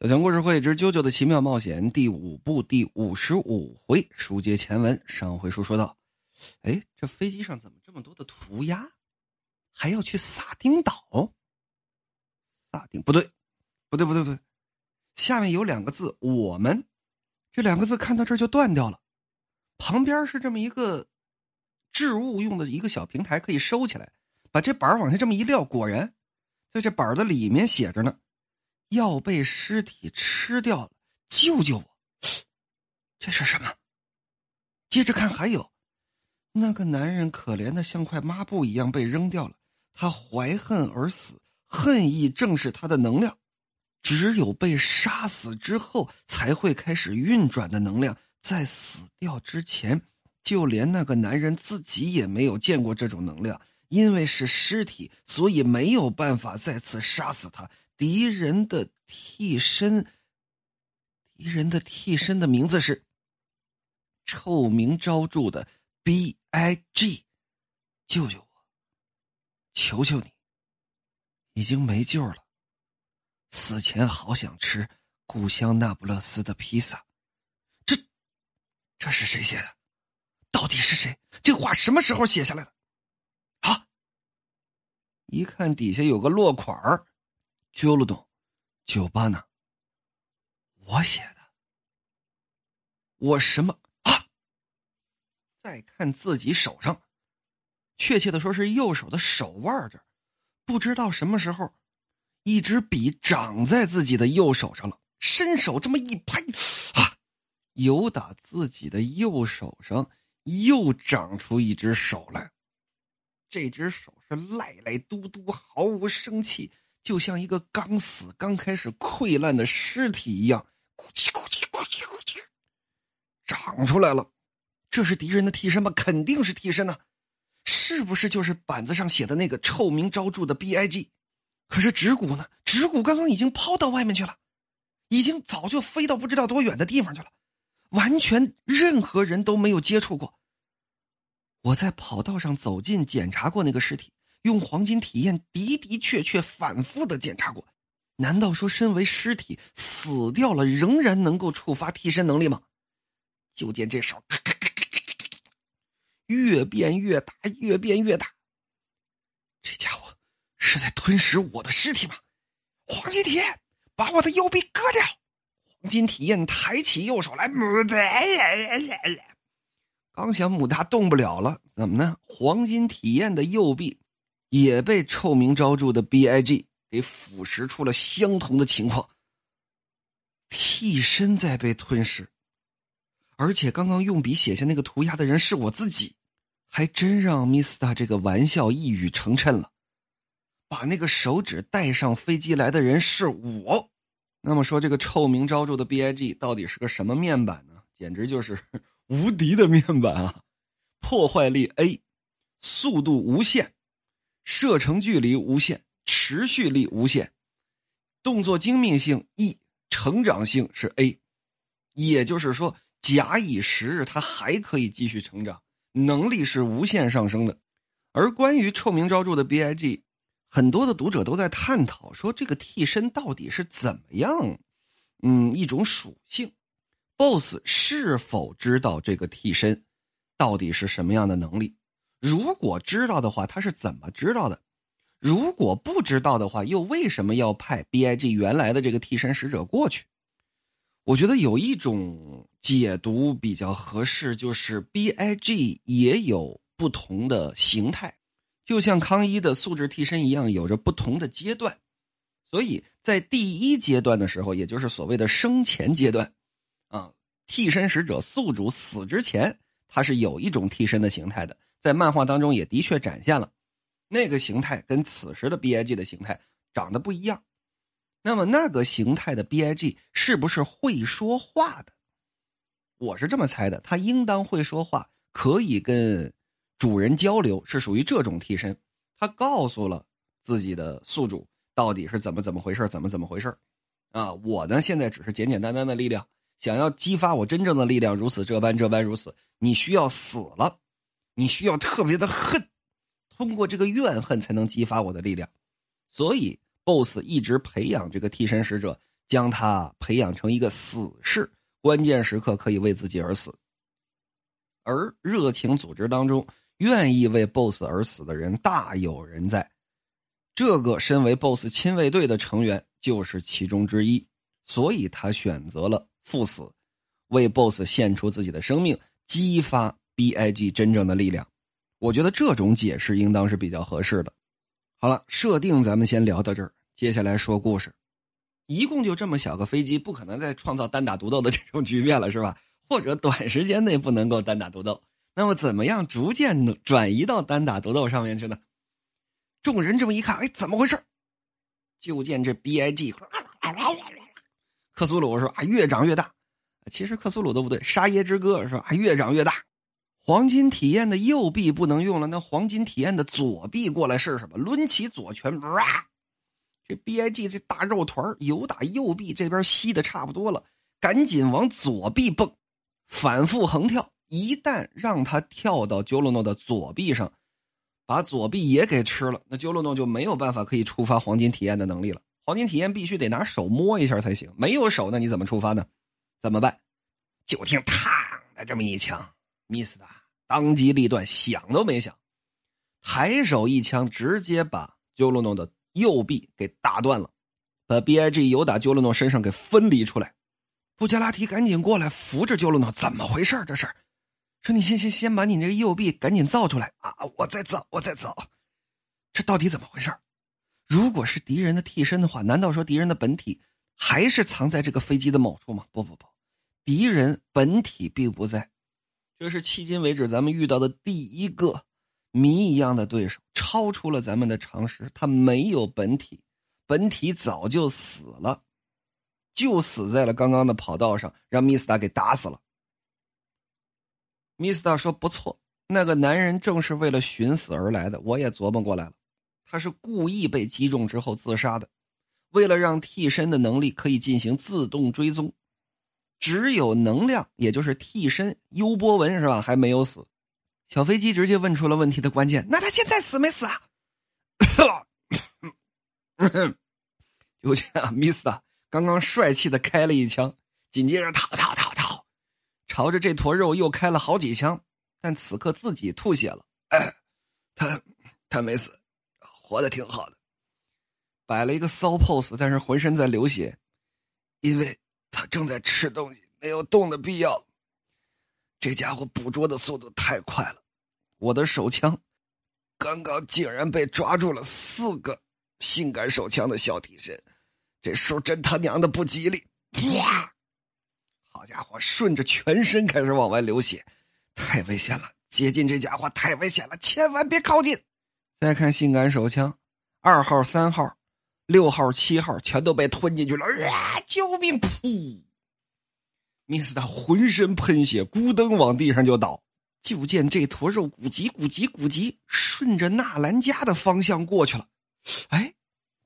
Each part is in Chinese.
小强故事会之《啾啾的奇妙冒险》第五部第五十五回，书接前文。上回书说到，哎，这飞机上怎么这么多的涂鸦？还要去撒丁岛？撒丁不对，不对，不对，不对。下面有两个字“我们”，这两个字看到这就断掉了。旁边是这么一个置物用的一个小平台，可以收起来，把这板往下这么一撂，果然在这板的里面写着呢。要被尸体吃掉了，救救我！这是什么？接着看，还有那个男人可怜的像块抹布一样被扔掉了，他怀恨而死，恨意正是他的能量。只有被杀死之后，才会开始运转的能量。在死掉之前，就连那个男人自己也没有见过这种能量，因为是尸体，所以没有办法再次杀死他。敌人的替身，敌人的替身的名字是臭名昭著的 B I G，救救我！求求你，已经没救了。死前好想吃故乡那不勒斯的披萨。这，这是谁写的？到底是谁？这话什么时候写下来的？啊！一看底下有个落款儿。揪了懂，酒吧呢？我写的。我什么啊？再看自己手上，确切的说是右手的手腕这，不知道什么时候，一支笔长在自己的右手上了。伸手这么一拍，啊！由打自己的右手上又长出一只手来。这只手是赖赖嘟嘟，毫无生气。就像一个刚死、刚开始溃烂的尸体一样，咕叽咕叽咕叽咕叽，长出来了。这是敌人的替身吗？肯定是替身呐！是不是就是板子上写的那个臭名昭著的 B I G？可是指骨呢？指骨刚刚已经抛到外面去了，已经早就飞到不知道多远的地方去了，完全任何人都没有接触过。我在跑道上走近检查过那个尸体。用黄金体验的的确确反复的检查过，难道说身为尸体死掉了仍然能够触发替身能力吗？就见这手 越变越大，越变越大。这家伙是在吞食我的尸体吗？黄金体验，把我的右臂割掉。黄金体验抬起右手来，刚想母大动不了了，怎么呢？黄金体验的右臂。也被臭名昭著的 B I G 给腐蚀出了相同的情况。替身在被吞噬，而且刚刚用笔写下那个涂鸦的人是我自己，还真让 Mista 这个玩笑一语成谶了。把那个手指带上飞机来的人是我。那么说，这个臭名昭著的 B I G 到底是个什么面板呢？简直就是无敌的面板啊！破坏力 A，速度无限。射程距离无限，持续力无限，动作精密性 E，成长性是 A，也就是说，假以时日，它还可以继续成长，能力是无限上升的。而关于臭名昭著的 BIG，很多的读者都在探讨说，这个替身到底是怎么样？嗯，一种属性，BOSS 是否知道这个替身到底是什么样的能力？如果知道的话，他是怎么知道的？如果不知道的话，又为什么要派 B I G 原来的这个替身使者过去？我觉得有一种解读比较合适，就是 B I G 也有不同的形态，就像康一的素质替身一样，有着不同的阶段。所以在第一阶段的时候，也就是所谓的生前阶段，啊，替身使者宿主死之前，他是有一种替身的形态的。在漫画当中也的确展现了，那个形态跟此时的 B I G 的形态长得不一样。那么那个形态的 B I G 是不是会说话的？我是这么猜的，他应当会说话，可以跟主人交流，是属于这种替身。他告诉了自己的宿主到底是怎么怎么回事，怎么怎么回事啊？我呢现在只是简简单单的力量，想要激发我真正的力量，如此这般这般如此，你需要死了。你需要特别的恨，通过这个怨恨才能激发我的力量，所以 BOSS 一直培养这个替身使者，将他培养成一个死士，关键时刻可以为自己而死。而热情组织当中，愿意为 BOSS 而死的人大有人在。这个身为 BOSS 亲卫队的成员就是其中之一，所以他选择了赴死，为 BOSS 献出自己的生命，激发 BIG 真正的力量。我觉得这种解释应当是比较合适的。好了，设定咱们先聊到这儿，接下来说故事。一共就这么小个飞机，不可能再创造单打独斗的这种局面了，是吧？或者短时间内不能够单打独斗。那么，怎么样逐渐转移到单打独斗上面去呢？众人这么一看，哎，怎么回事？就见这 B I G，克苏鲁说啊，越长越大。其实克苏鲁都不对，沙耶之歌是吧？越长越大。黄金体验的右臂不能用了，那黄金体验的左臂过来试试吧。抡起左拳，哇！这 B I G 这大肉团有打右臂这边吸的差不多了，赶紧往左臂蹦，反复横跳。一旦让他跳到 j o l n o 的左臂上。把左臂也给吃了，那鸠洛诺就没有办法可以触发黄金体验的能力了。黄金体验必须得拿手摸一下才行，没有手，那你怎么触发呢？怎么办？就听“嘡”的这么一枪，，miss 的当机立断，想都没想，抬手一枪直接把鸠洛诺的右臂给打断了，把 B I G 由打鸠洛诺身上给分离出来。布加拉提赶紧过来扶着鸠洛诺，怎么回事这是？说你先先先把你这个右臂赶紧造出来啊！我再造，我再造，这到底怎么回事如果是敌人的替身的话，难道说敌人的本体还是藏在这个飞机的某处吗？不不不，敌人本体并不在。这是迄今为止咱们遇到的第一个谜一样的对手，超出了咱们的常识。他没有本体，本体早就死了，就死在了刚刚的跑道上，让米斯达给打死了。米斯达说：“不错，那个男人正是为了寻死而来的。我也琢磨过来了，他是故意被击中之后自杀的，为了让替身的能力可以进行自动追踪。只有能量，也就是替身优波文是吧？还没有死。小飞机直接问出了问题的关键：那他现在死没死啊？” 就见啊，米斯达刚刚帅气的开了一枪，紧接着逃逃逃逃。朝着这坨肉又开了好几枪，但此刻自己吐血了。哎，他他没死，活的挺好的，摆了一个骚 pose，但是浑身在流血，因为他正在吃东西，没有动的必要。这家伙捕捉的速度太快了，我的手枪刚刚竟然被抓住了四个性感手枪的小替身，这数真他娘的不吉利！啪！好家伙，顺着全身开始往外流血，太危险了！接近这家伙太危险了，千万别靠近。再看性感手枪，二号、三号、六号、七号全都被吞进去了。啊！救命！噗！米斯达浑身喷血，咕噔往地上就倒。就见这坨肉咕叽咕叽咕叽，顺着纳兰家的方向过去了。哎，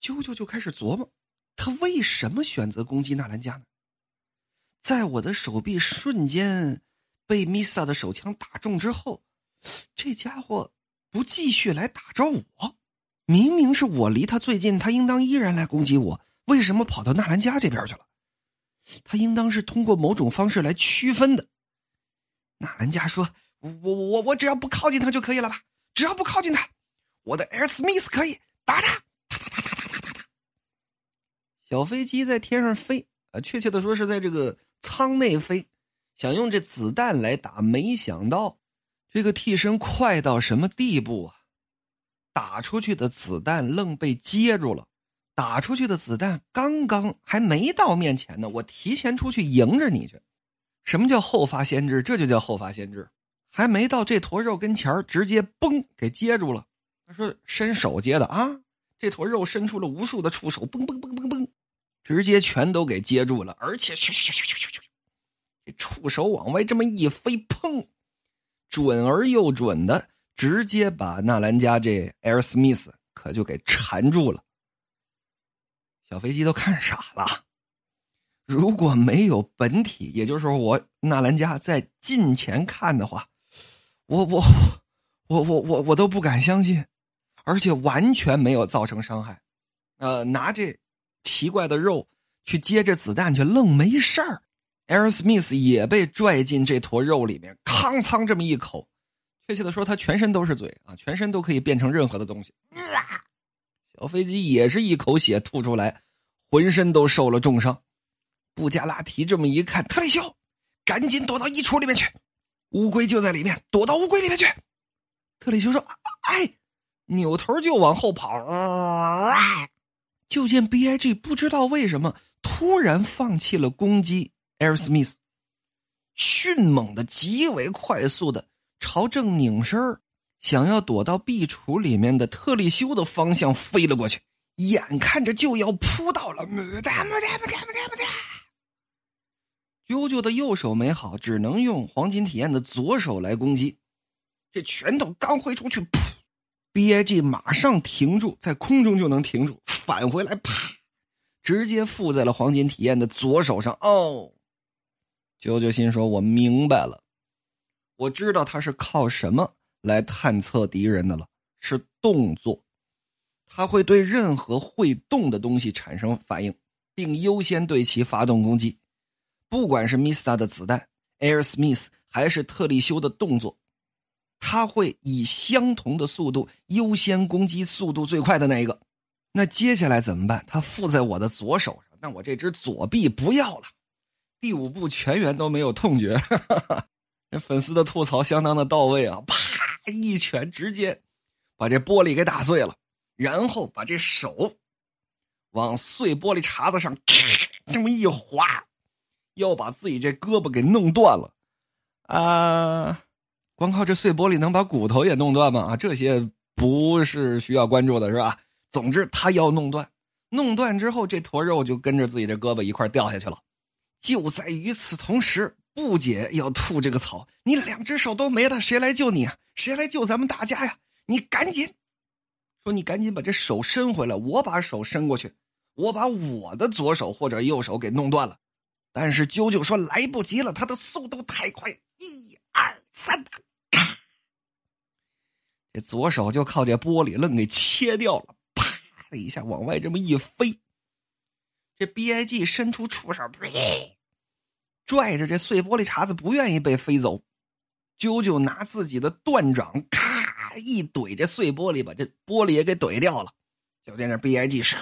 啾啾就开始琢磨，他为什么选择攻击纳兰家呢？在我的手臂瞬间被米萨的手枪打中之后，这家伙不继续来打着我，明明是我离他最近，他应当依然来攻击我，为什么跑到纳兰家这边去了？他应当是通过某种方式来区分的。纳兰家说：“我我我我只要不靠近他就可以了吧？只要不靠近他，我的 Air Smith 可以打他。”。小飞机在天上飞啊，确切的说是在这个。舱内飞，想用这子弹来打，没想到这个替身快到什么地步啊！打出去的子弹愣被接住了，打出去的子弹刚刚还没到面前呢，我提前出去迎着你去。什么叫后发先至？这就叫后发先至，还没到这坨肉跟前直接嘣给接住了。他说伸手接的啊，这坨肉伸出了无数的触手，嘣嘣嘣嘣嘣。直接全都给接住了，而且咻咻咻咻咻咻咻，这触手往外这么一飞，砰，准而又准的，直接把纳兰家这艾尔斯密斯可就给缠住了。小飞机都看傻了。如果没有本体，也就是说我纳兰家在近前看的话，我我我我我我都不敢相信，而且完全没有造成伤害。呃，拿这。奇怪的肉去接这子弹去，愣没事儿。艾尔斯密斯也被拽进这坨肉里面，康仓这么一口，确切的说，他全身都是嘴啊，全身都可以变成任何的东西。小飞机也是一口血吐出来，浑身都受了重伤。布加拉提这么一看，特里修，赶紧躲到衣橱里面去，乌龟就在里面，躲到乌龟里面去。特里修说：“哎。”扭头就往后跑，就见 B I G 不知道为什么突然放弃了攻击 Air Smith，，迅猛的、极为快速的朝正拧身想要躲到壁橱里面的特利修的方向飞了过去，眼看着就要扑到了。啾啾的右手没好，只能用黄金体验的左手来攻击，这拳头刚挥出去，噗！B I G 马上停住，在空中就能停住，返回来，啪，直接附在了黄金体验的左手上。哦，啾啾心说：“我明白了，我知道他是靠什么来探测敌人的了，是动作。他会对任何会动的东西产生反应，并优先对其发动攻击，不管是 Mista 的子弹、Air Smith 还是特利修的动作。”他会以相同的速度优先攻击速度最快的那一个。那接下来怎么办？他附在我的左手上，那我这只左臂不要了。第五步全员都没有痛觉，这粉丝的吐槽相当的到位啊！啪，一拳直接把这玻璃给打碎了，然后把这手往碎玻璃碴子上咔这么一划，要把自己这胳膊给弄断了啊！光靠这碎玻璃能把骨头也弄断吗？啊，这些不是需要关注的，是吧？总之，他要弄断，弄断之后，这坨肉就跟着自己的胳膊一块掉下去了。就在与此同时，不解要吐这个草，你两只手都没了，谁来救你啊？谁来救咱们大家呀？你赶紧说，你赶紧把这手伸回来，我把手伸过去，我把我的左手或者右手给弄断了。但是啾啾说来不及了，他的速度太快，一二三。咔这左手就靠这玻璃愣给切掉了，啪的一下往外这么一飞。这 B I G 伸出触手，拽着这碎玻璃碴子不愿意被飞走。啾啾拿自己的断掌，咔一怼这碎玻璃，把这玻璃也给怼掉了。就在那 B I G 唰，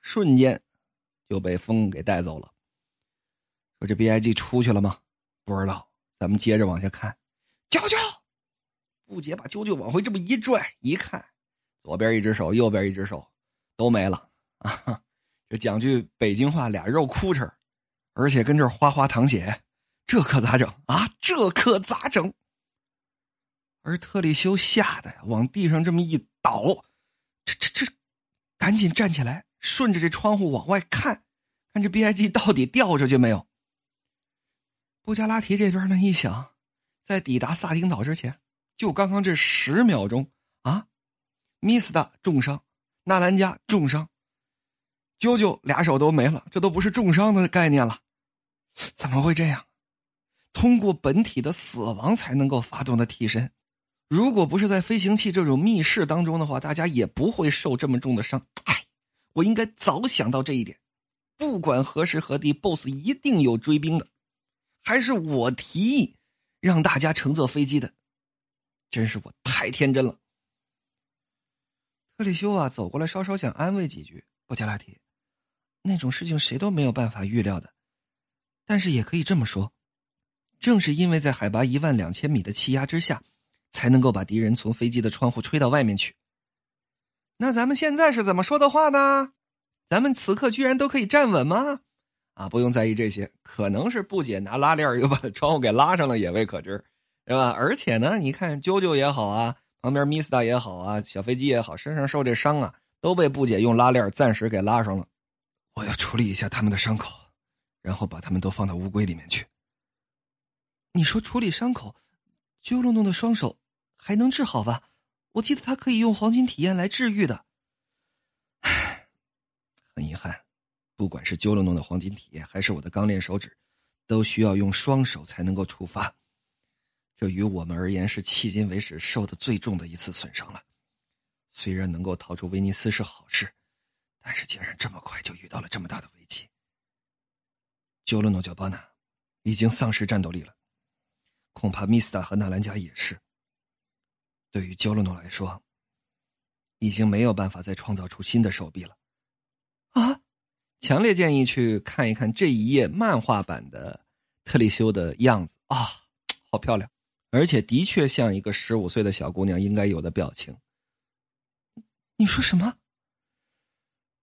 瞬间就被风给带走了。说这 B I G 出去了吗？不知道。咱们接着往下看，啾啾。布姐把啾啾往回这么一拽，一看，左边一只手，右边一只手，都没了啊！这讲句北京话，俩肉哭哧，而且跟这哗哗淌血，这可咋整啊？这可咋整？而特里修吓得呀，往地上这么一倒，这这这，赶紧站起来，顺着这窗户往外看，看这 B I G 到底掉出去没有？布加拉提这边呢，一想，在抵达萨丁岛之前。就刚刚这十秒钟啊，米斯达重伤，纳兰加重伤，啾啾俩手都没了，这都不是重伤的概念了，怎么会这样？通过本体的死亡才能够发动的替身，如果不是在飞行器这种密室当中的话，大家也不会受这么重的伤。哎，我应该早想到这一点。不管何时何地，BOSS 一定有追兵的，还是我提议让大家乘坐飞机的。真是我太天真了。特里修啊，走过来，稍稍想安慰几句。布加拉提，那种事情谁都没有办法预料的，但是也可以这么说，正是因为在海拔一万两千米的气压之下，才能够把敌人从飞机的窗户吹到外面去。那咱们现在是怎么说的话呢？咱们此刻居然都可以站稳吗？啊，不用在意这些，可能是布姐拿拉链又把窗户给拉上了，也未可知。对吧？而且呢，你看啾啾也好啊，旁边 Mista 也好啊，小飞机也好，身上受这伤啊，都被布姐用拉链暂时给拉上了。我要处理一下他们的伤口，然后把他们都放到乌龟里面去。你说处理伤口，啾隆隆的双手还能治好吧？我记得他可以用黄金体验来治愈的。唉，很遗憾，不管是啾隆隆的黄金体验，还是我的钢链手指，都需要用双手才能够触发。这于我们而言是迄今为止受的最重的一次损伤了。虽然能够逃出威尼斯是好事，但是竟然这么快就遇到了这么大的危机，鸠罗诺乔巴纳已经丧失战斗力了，恐怕米斯塔和纳兰加也是。对于鸠罗诺来说，已经没有办法再创造出新的手臂了。啊！强烈建议去看一看这一页漫画版的特里修的样子啊，好漂亮，而且的确像一个十五岁的小姑娘应该有的表情。你说什么？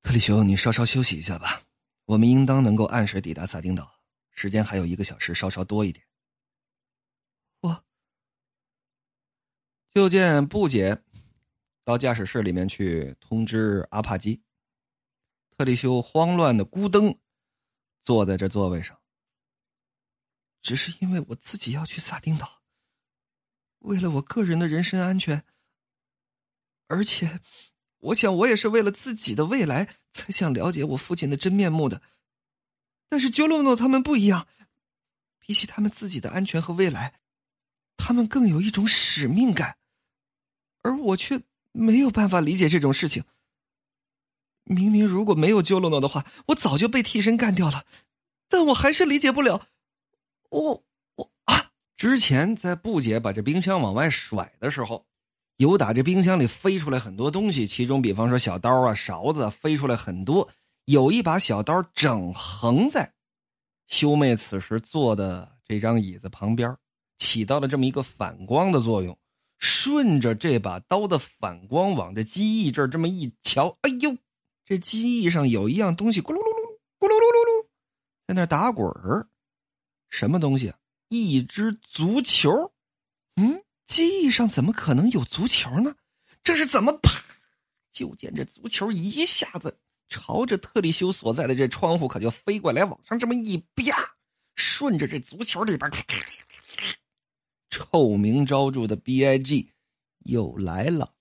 特里修，你稍稍休息一下吧。我们应当能够按时抵达萨丁岛，时间还有一个小时，稍稍多一点。我就见布姐到驾驶室里面去通知阿帕基。特里修慌乱的咕噔坐在这座位上。只是因为我自己要去萨丁岛，为了我个人的人身安全，而且。我想，我也是为了自己的未来才想了解我父亲的真面目的。但是鸠洛诺他们不一样，比起他们自己的安全和未来，他们更有一种使命感，而我却没有办法理解这种事情。明明如果没有鸠洛诺的话，我早就被替身干掉了，但我还是理解不了。我我啊！之前在布姐把这冰箱往外甩的时候。有打这冰箱里飞出来很多东西，其中比方说小刀啊、勺子啊飞出来很多。有一把小刀整横在修妹此时坐的这张椅子旁边，起到了这么一个反光的作用。顺着这把刀的反光往这机翼这儿这么一瞧，哎呦，这机翼上有一样东西咕噜噜噜咕噜噜噜噜，在那打滚儿。什么东西？一只足球。嗯。机翼上怎么可能有足球呢？这是怎么啪？就见这足球一下子朝着特里修所在的这窗户可就飞过来，往上这么一啪，顺着这足球里边，臭名昭著的 B I G 又来了。